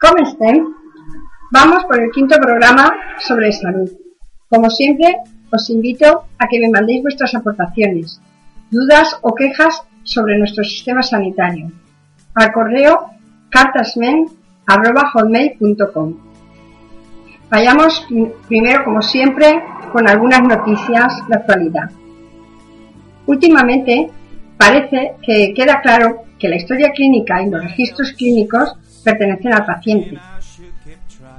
¿Cómo estén? Vamos por el quinto programa sobre salud. Como siempre, os invito a que me mandéis vuestras aportaciones, dudas o quejas sobre nuestro sistema sanitario al correo cartasmen.com. Vayamos primero, como siempre, con algunas noticias de actualidad. Últimamente parece que queda claro que la historia clínica y los registros clínicos pertenecen al paciente.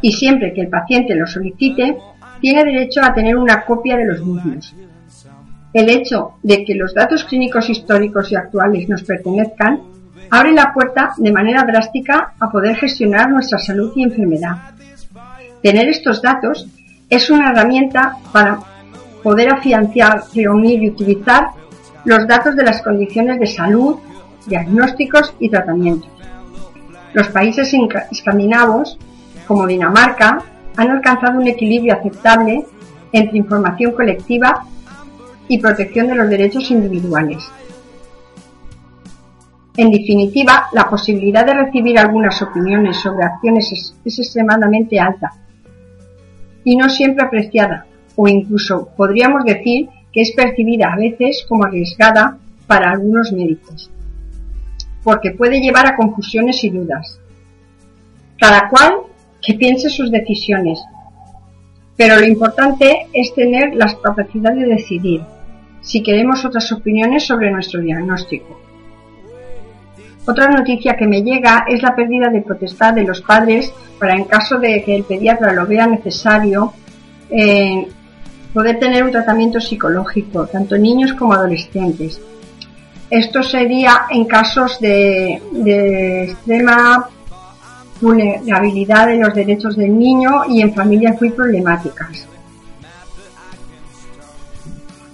Y siempre que el paciente lo solicite, tiene derecho a tener una copia de los mismos. El hecho de que los datos clínicos históricos y actuales nos pertenezcan abre la puerta de manera drástica a poder gestionar nuestra salud y enfermedad. Tener estos datos es una herramienta para poder afianzar, reunir y utilizar los datos de las condiciones de salud, diagnósticos y tratamientos. Los países escandinavos, como Dinamarca, han alcanzado un equilibrio aceptable entre información colectiva y protección de los derechos individuales. En definitiva, la posibilidad de recibir algunas opiniones sobre acciones es, extremadamente alta y no siempre apreciada, o incluso podríamos decir que es percibida a veces como arriesgada para algunos médicos porque puede llevar a confusiones y dudas. Cada cual que piense sus decisiones, pero lo importante es tener la capacidad de decidir si queremos otras opiniones sobre nuestro diagnóstico. Otra noticia que me llega es la pérdida de potestad de los padres para en caso de que el pediatra lo vea necesario eh, poder tener un tratamiento psicológico, tanto niños como adolescentes. Esto sería en casos de, extrema vulnerabilidad de los derechos del niño y en familias muy problemáticas.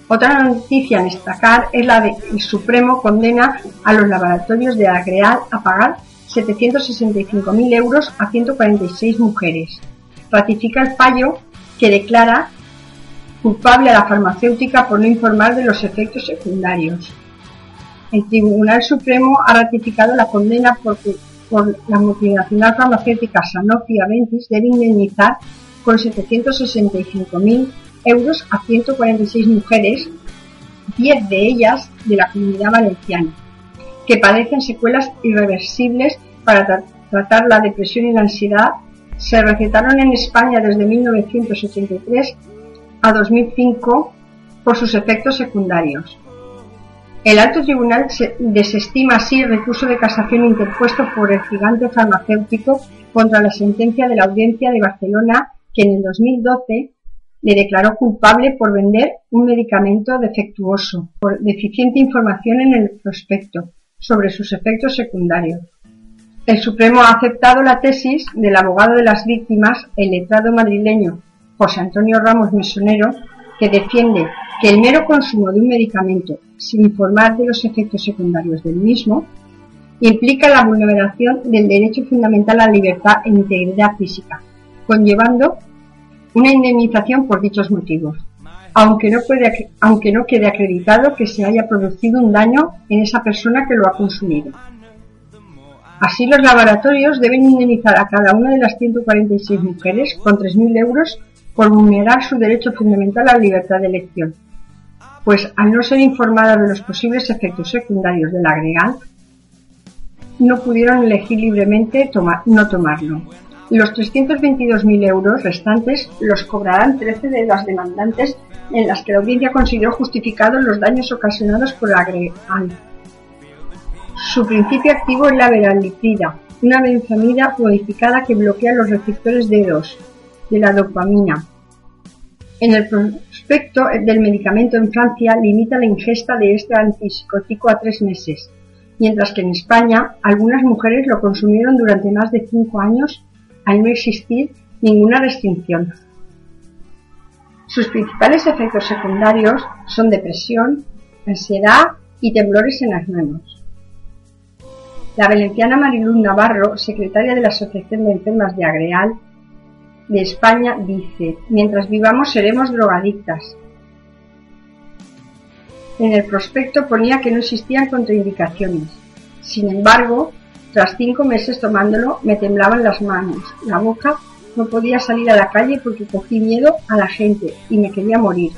Otra noticia a destacar es la de el Supremo condena a los laboratorios de Agreal a pagar 765.000 euros a 146 mujeres. Ratifica el fallo que declara culpable a la farmacéutica por no informar de los efectos secundarios el Tribunal Supremo ha ratificado la condena porque por la multinacional farmacéutica Sanofi Aventis debe indemnizar con 765.000 euros a 146 mujeres, 10 de ellas de la comunidad valenciana, que padecen secuelas irreversibles para tratar la depresión y la ansiedad. Se recetaron en España desde 1983 a 2005 por sus efectos secundarios. El alto tribunal desestima así el recurso de casación interpuesto por el gigante farmacéutico contra la sentencia de la Audiencia de Barcelona que en el 2012 le declaró culpable por vender un medicamento defectuoso, por deficiente información en el prospecto sobre sus efectos secundarios. El Supremo ha aceptado la tesis del abogado de las víctimas, el letrado madrileño José Antonio Ramos Mesonero, que defiende que el mero consumo de un medicamento sin informar de los efectos secundarios del mismo implica la vulneración del derecho fundamental a la libertad e integridad física, conllevando una indemnización por dichos motivos, aunque no, puede, aunque no quede acreditado que se haya producido un daño en esa persona que lo ha consumido. Así, los laboratorios deben indemnizar a cada una de las 146 mujeres con 3.000 euros por vulnerar su derecho fundamental a la libertad de elección, pues al no ser informada de los posibles efectos secundarios del agregal, no pudieron elegir libremente no tomarlo. Los 322.000 euros restantes los cobrarán 13 de las demandantes en las que la audiencia consideró justificados los daños ocasionados por el agregal. Su principio activo es la veralitrida, una benzamida modificada que bloquea los receptores de 2 de la dopamina. En el prospecto del medicamento en Francia limita la ingesta de este antipsicótico a tres meses, mientras que en España algunas mujeres lo consumieron durante más de cinco años al no existir ninguna restricción. Sus principales efectos secundarios son depresión, ansiedad y temblores en las manos. La valenciana Mariluz Navarro, secretaria de la Asociación de Enfermas de Agreal de España, dice, mientras vivamos seremos drogadictas. En el prospecto ponía que no existían contraindicaciones. Sin embargo, tras cinco meses tomándolo, me temblaban las manos, la boca, no podía salir a la calle porque cogí miedo a la gente y me quería morir.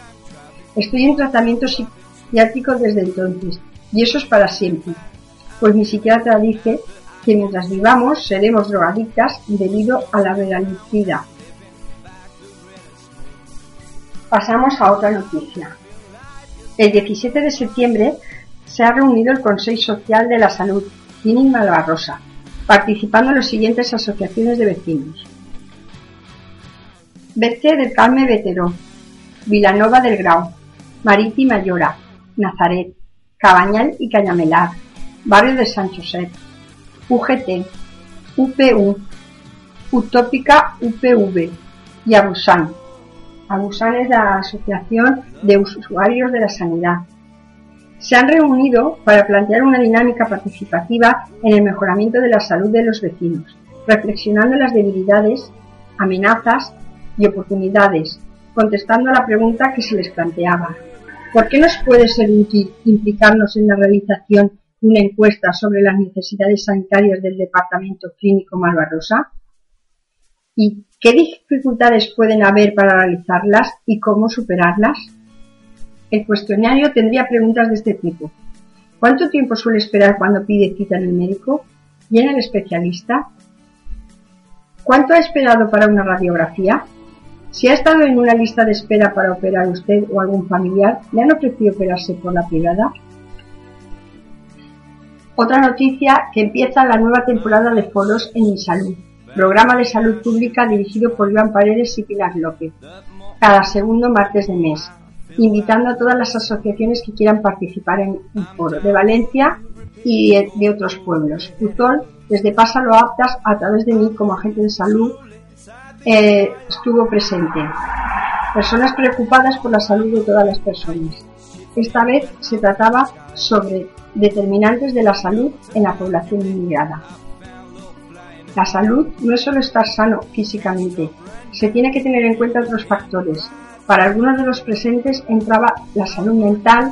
Estoy en tratamiento psiquiátrico desde entonces, y eso es para siempre, pues mi psiquiatra dice que mientras vivamos seremos drogadictas debido a la veracidad. Pasamos a otra noticia. El 17 de septiembre se ha reunido el Consejo Social de la Salud, Cini Malvarrosa, participando en las siguientes asociaciones de vecinos. Vete del Carme Veteró, Vilanova del Grau, Marítima Llora, Nazaret, Cabañal y Cañamelar, Barrio de San José, UGT, UPU, Utópica UPV y Abusán, Abusan es la Asociación de Usuarios de la Sanidad. Se han reunido para plantear una dinámica participativa en el mejoramiento de la salud de los vecinos, reflexionando las debilidades, amenazas y oportunidades, contestando a la pregunta que se les planteaba. ¿Por qué nos puede ser útil implicarnos en la realización de una encuesta sobre las necesidades sanitarias del Departamento Clínico Malvarrosa? ¿Y qué dificultades pueden haber para realizarlas y cómo superarlas? El cuestionario tendría preguntas de este tipo. ¿Cuánto tiempo suele esperar cuando pide cita en el médico? ¿Y en el especialista? ¿Cuánto ha esperado para una radiografía? Si ha estado en una lista de espera para operar usted o algún familiar, ¿le han ofrecido operarse por la privada? Otra noticia que empieza la nueva temporada de foros en mi salud programa de salud pública dirigido por Iván Paredes y Pilar López, cada segundo martes de mes, invitando a todas las asociaciones que quieran participar en un foro de Valencia y de, otros pueblos. Putol, desde Pásalo Aptas, a través de mí como agente de salud, eh, estuvo presente. Personas preocupadas por la salud de todas las personas. Esta vez se trataba sobre determinantes de la salud en la población inmigrada. La salud no es solo estar sano físicamente, se tiene que tener en cuenta otros factores. Para algunos de los presentes entraba la salud mental,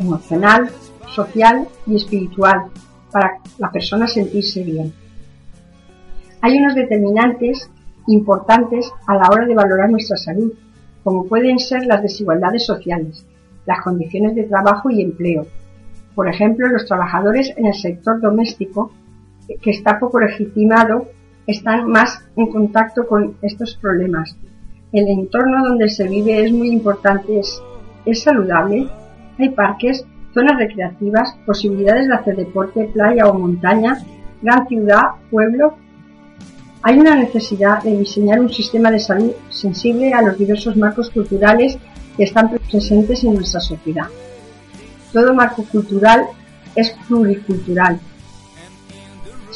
emocional, social y espiritual, para la persona sentirse bien. Hay unos determinantes importantes a la hora de valorar nuestra salud, como pueden ser las desigualdades sociales, las condiciones de trabajo y empleo. Por ejemplo, los trabajadores en el sector doméstico que está poco legitimado están más en contacto con estos problemas. El entorno donde se vive es muy importante, es, saludable, hay parques, zonas recreativas, posibilidades de hacer deporte, playa o montaña, gran ciudad, pueblo. Hay una necesidad de diseñar un sistema de salud sensible a los diversos marcos culturales que están presentes en nuestra sociedad. Todo marco cultural es pluricultural,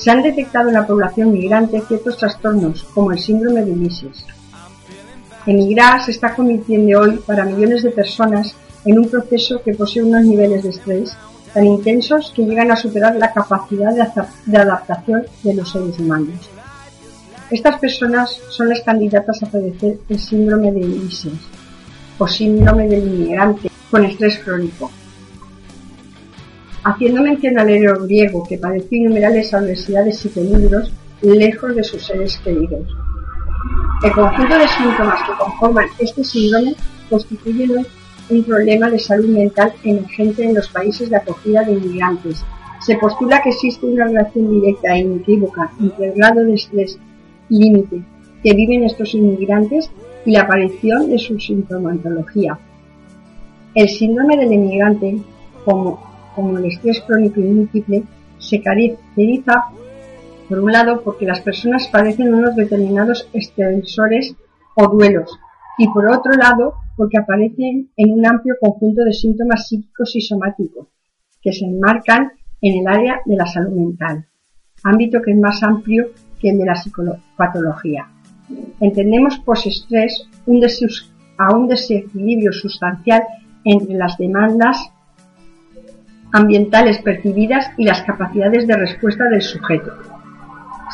se han detectado en la población migrante ciertos trastornos, como el síndrome de Ulises. Emigrar se está convirtiendo hoy para millones de personas en un proceso que posee unos niveles de estrés tan intensos que llegan a superar la capacidad de adaptación de los seres humanos. Estas personas son las candidatas a padecer el síndrome de Ulises o síndrome del inmigrante con estrés crónico, haciendo mención al héroe griego que padeció innumerables adversidades y peligros lejos de sus seres queridos. El conjunto de síntomas que conforman este síndrome constituyen un problema de salud mental emergente en los países de acogida de inmigrantes. Se postula que existe una relación directa e inequívoca entre el grado de estrés límite que viven estos inmigrantes y la aparición de su sintomatología. El síndrome del inmigrante, como como el estrés crónico y múltiple, se caracteriza, por un lado, porque las personas padecen unos determinados estresores o duelos, y por otro lado, porque aparecen en un amplio conjunto de síntomas psíquicos y somáticos, que se enmarcan en el área de la salud mental, ámbito que es más amplio que el de la psicopatología. Entendemos post-estrés a un desequilibrio sustancial entre las demandas ambientales percibidas y las capacidades de respuesta del sujeto,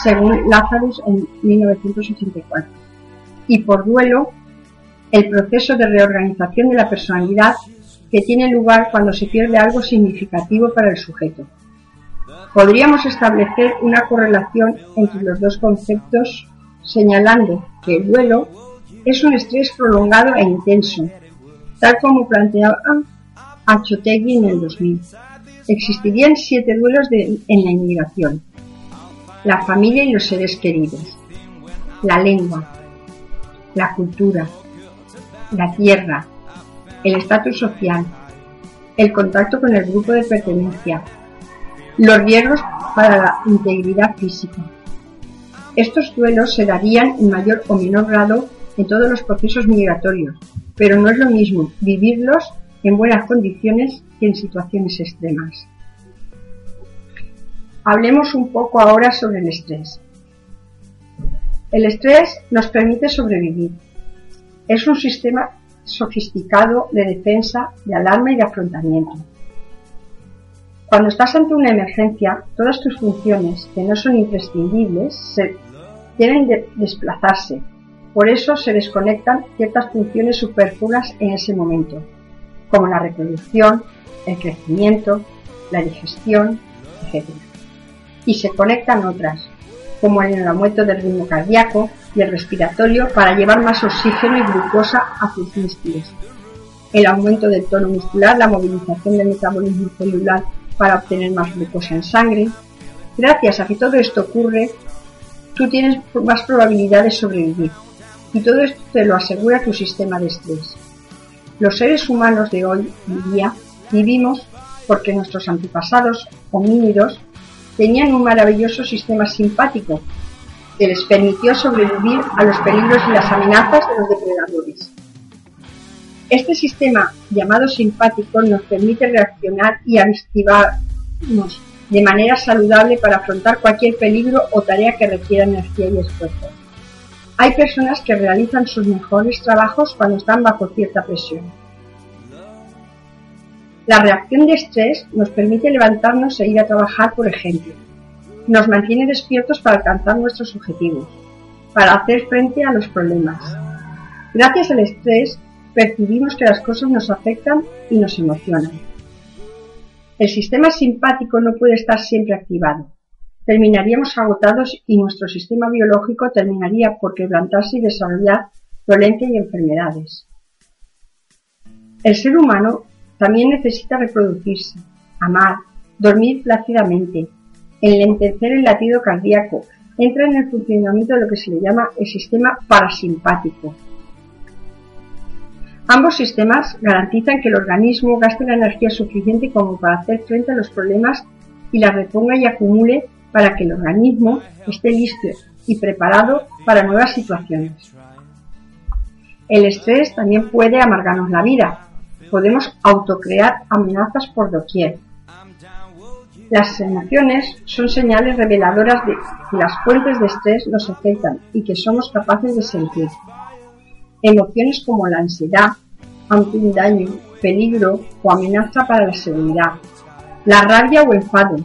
según Lazarus en 1984. Y por duelo, el proceso de reorganización de la personalidad que tiene lugar cuando se pierde algo significativo para el sujeto. Podríamos establecer una correlación entre los dos conceptos señalando que el duelo es un estrés prolongado e intenso, tal como planteaba Anchotegui en el 2000. Existirían siete duelos en la inmigración. La familia y los seres queridos. La lengua. La cultura. La tierra. El estatus social. El contacto con el grupo de pertenencia. Los riesgos para la integridad física. Estos duelos se darían en mayor o menor grado en todos los procesos migratorios, pero no es lo mismo vivirlos en buenas condiciones en situaciones extremas. Hablemos un poco ahora sobre el estrés. El estrés nos permite sobrevivir. Es un sistema sofisticado de defensa, de alarma y de afrontamiento. Cuando estás ante una emergencia, todas tus funciones, que no son imprescindibles, se, deben de desplazarse. Por eso se desconectan ciertas funciones superfluas en ese momento como la reproducción, el crecimiento, la digestión, etc. Y se conectan otras, como el aumento del ritmo cardíaco y el respiratorio para llevar más oxígeno y glucosa a tus músculos, el aumento del tono muscular, la movilización del metabolismo celular para obtener más glucosa en sangre. Gracias a que todo esto ocurre, tú tienes más probabilidad de sobrevivir. Y todo esto te lo asegura tu sistema de estrés. Los seres humanos de hoy en día vivimos porque nuestros antepasados homínidos tenían un maravilloso sistema simpático que les permitió sobrevivir a los peligros y las amenazas de los depredadores. Este sistema llamado simpático nos permite reaccionar y activarnos de manera saludable para afrontar cualquier peligro o tarea que requiera energía y esfuerzo. Hay personas que realizan sus mejores trabajos cuando están bajo cierta presión. La reacción de estrés nos permite levantarnos e ir a trabajar, por ejemplo. Nos mantiene despiertos para alcanzar nuestros objetivos, para hacer frente a los problemas. Gracias al estrés percibimos que las cosas nos afectan y nos emocionan. El sistema simpático no puede estar siempre activado terminaríamos agotados y nuestro sistema biológico terminaría por quebrantarse y desarrollar dolencia y enfermedades. El ser humano también necesita reproducirse, amar, dormir plácidamente, enlentecer el latido cardíaco, entra en el funcionamiento de lo que se le llama el sistema parasimpático. Ambos sistemas garantizan que el organismo gaste la energía suficiente como para hacer frente a los problemas y la reponga y acumule para que el organismo esté listo y preparado para nuevas situaciones. El estrés también puede amargarnos la vida. Podemos autocrear amenazas por doquier. Las emociones son señales reveladoras de que las fuentes de estrés nos afectan y que somos capaces de sentir. Emociones como la ansiedad ante un daño, peligro o amenaza para la seguridad, la rabia o enfado,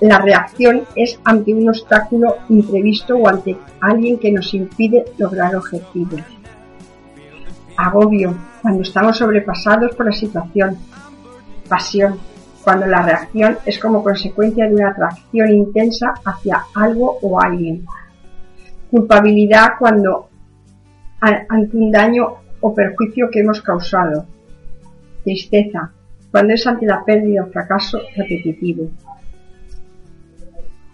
la reacción es ante un obstáculo imprevisto o ante alguien que nos impide lograr objetivos. Agobio, cuando estamos sobrepasados por la situación. Pasión, cuando la reacción es como consecuencia de una atracción intensa hacia algo o alguien. Culpabilidad cuando ante un daño o perjuicio que hemos causado. Tristeza, cuando es ante la pérdida o fracaso repetitivo.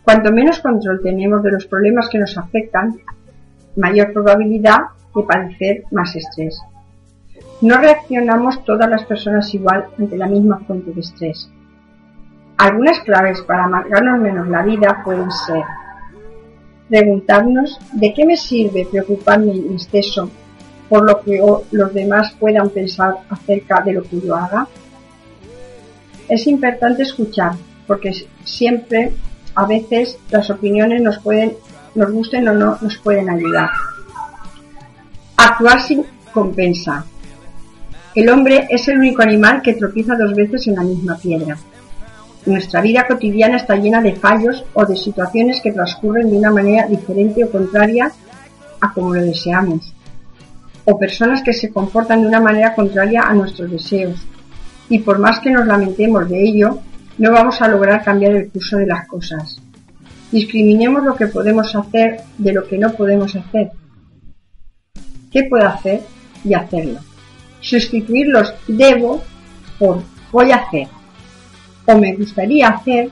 Cuanto menos control tenemos de los problemas que nos afectan, mayor probabilidad de padecer más estrés. No reaccionamos todas las personas igual ante la misma fuente de estrés. Algunas claves para amargarnos menos la vida pueden ser preguntarnos de qué me sirve preocuparme en exceso por lo que los demás puedan pensar acerca de lo que yo haga. Es importante escuchar porque siempre, a veces, las opiniones nos pueden, nos gusten o no, nos pueden ayudar. Actuar sin compensa. El hombre es el único animal que tropieza dos veces en la misma piedra. Nuestra vida cotidiana está llena de fallos o de situaciones que transcurren de una manera diferente o contraria a como lo deseamos, o personas que se comportan de una manera contraria a nuestros deseos, y por más que nos lamentemos de ello, no vamos a lograr cambiar el curso de las cosas. Discriminemos lo que podemos hacer de lo que no podemos hacer. ¿Qué puedo hacer? Y hacerlo. Sustituir los debo por voy a hacer o me gustaría hacer.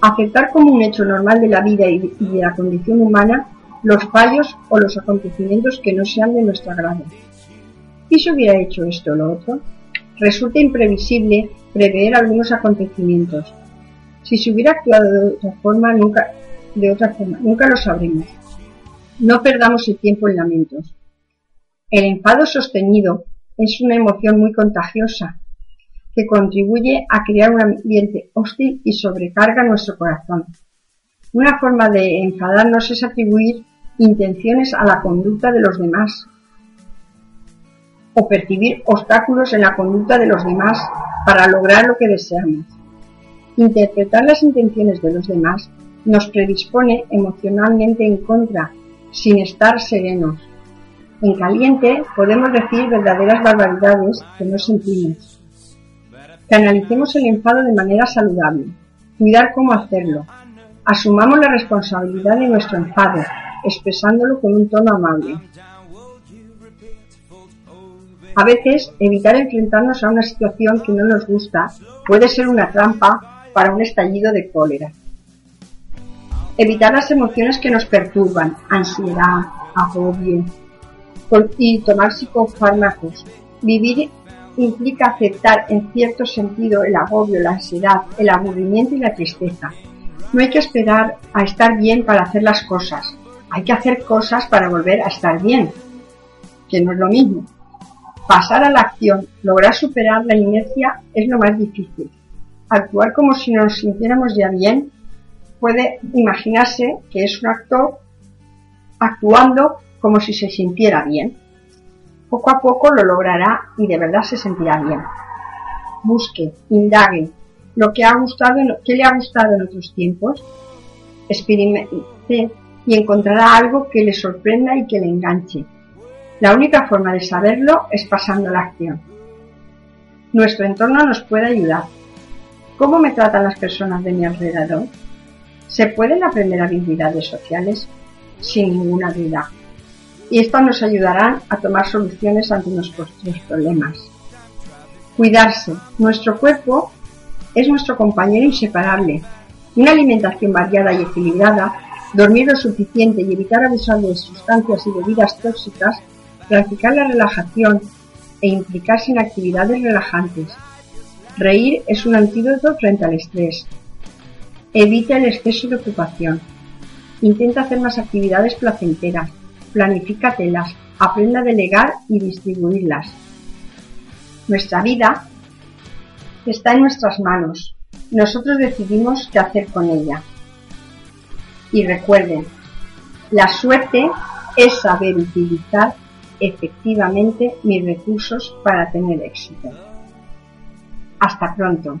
Aceptar como un hecho normal de la vida y de la condición humana los fallos o los acontecimientos que no sean de nuestro agrado. ¿Y si hubiera hecho esto o lo otro? Resulta imprevisible prever algunos acontecimientos. Si se hubiera actuado de otra forma, nunca, de otra forma, nunca lo sabremos. No perdamos el tiempo en lamentos. El enfado sostenido es una emoción muy contagiosa que contribuye a crear un ambiente hostil y sobrecarga nuestro corazón. Una forma de enfadarnos es atribuir intenciones a la conducta de los demás o percibir obstáculos en la conducta de los demás para lograr lo que deseamos. Interpretar las intenciones de los demás nos predispone emocionalmente en contra, sin estar serenos. En caliente podemos decir verdaderas barbaridades que no sentimos. Canalicemos el enfado de manera saludable. Cuidar cómo hacerlo. Asumamos la responsabilidad de nuestro enfado, expresándolo con un tono amable. A veces, evitar enfrentarnos a una situación que no nos gusta puede ser una trampa para un estallido de cólera. Evitar las emociones que nos perturban, ansiedad, agobio, y tomar psicofármacos. Vivir implica aceptar en cierto sentido el agobio, la ansiedad, el aburrimiento y la tristeza. No hay que esperar a estar bien para hacer las cosas. Hay que hacer cosas para volver a estar bien, que no es lo mismo. Pasar a la acción, lograr superar la inercia es lo más difícil. Actuar como si nos sintiéramos ya bien puede imaginarse que es un actor actuando como si se sintiera bien. Poco a poco lo logrará y de verdad se sentirá bien. Busque, indague lo que, ha gustado, que le ha gustado en otros tiempos, experimente y encontrará algo que le sorprenda y que le enganche. La única forma de saberlo es pasando la acción. Nuestro entorno nos puede ayudar. ¿Cómo me tratan las personas de mi alrededor? ¿Se pueden aprender habilidades sociales? Sin ninguna duda. Y estas nos ayudarán a tomar soluciones ante nuestros problemas. Cuidarse. Nuestro cuerpo es nuestro compañero inseparable. Una alimentación variada y equilibrada, dormir lo suficiente y evitar abusar de sustancias y bebidas tóxicas practicar la relajación e implicarse en actividades relajantes. Reír es un antídoto frente al estrés. Evita el exceso de ocupación. Intenta hacer más actividades placenteras. Planifícatelas. Aprenda a delegar y distribuirlas. Nuestra vida está en nuestras manos. Nosotros decidimos qué hacer con ella. Y recuerden, la suerte es saber utilizar efectivamente mis recursos para tener éxito. Hasta pronto.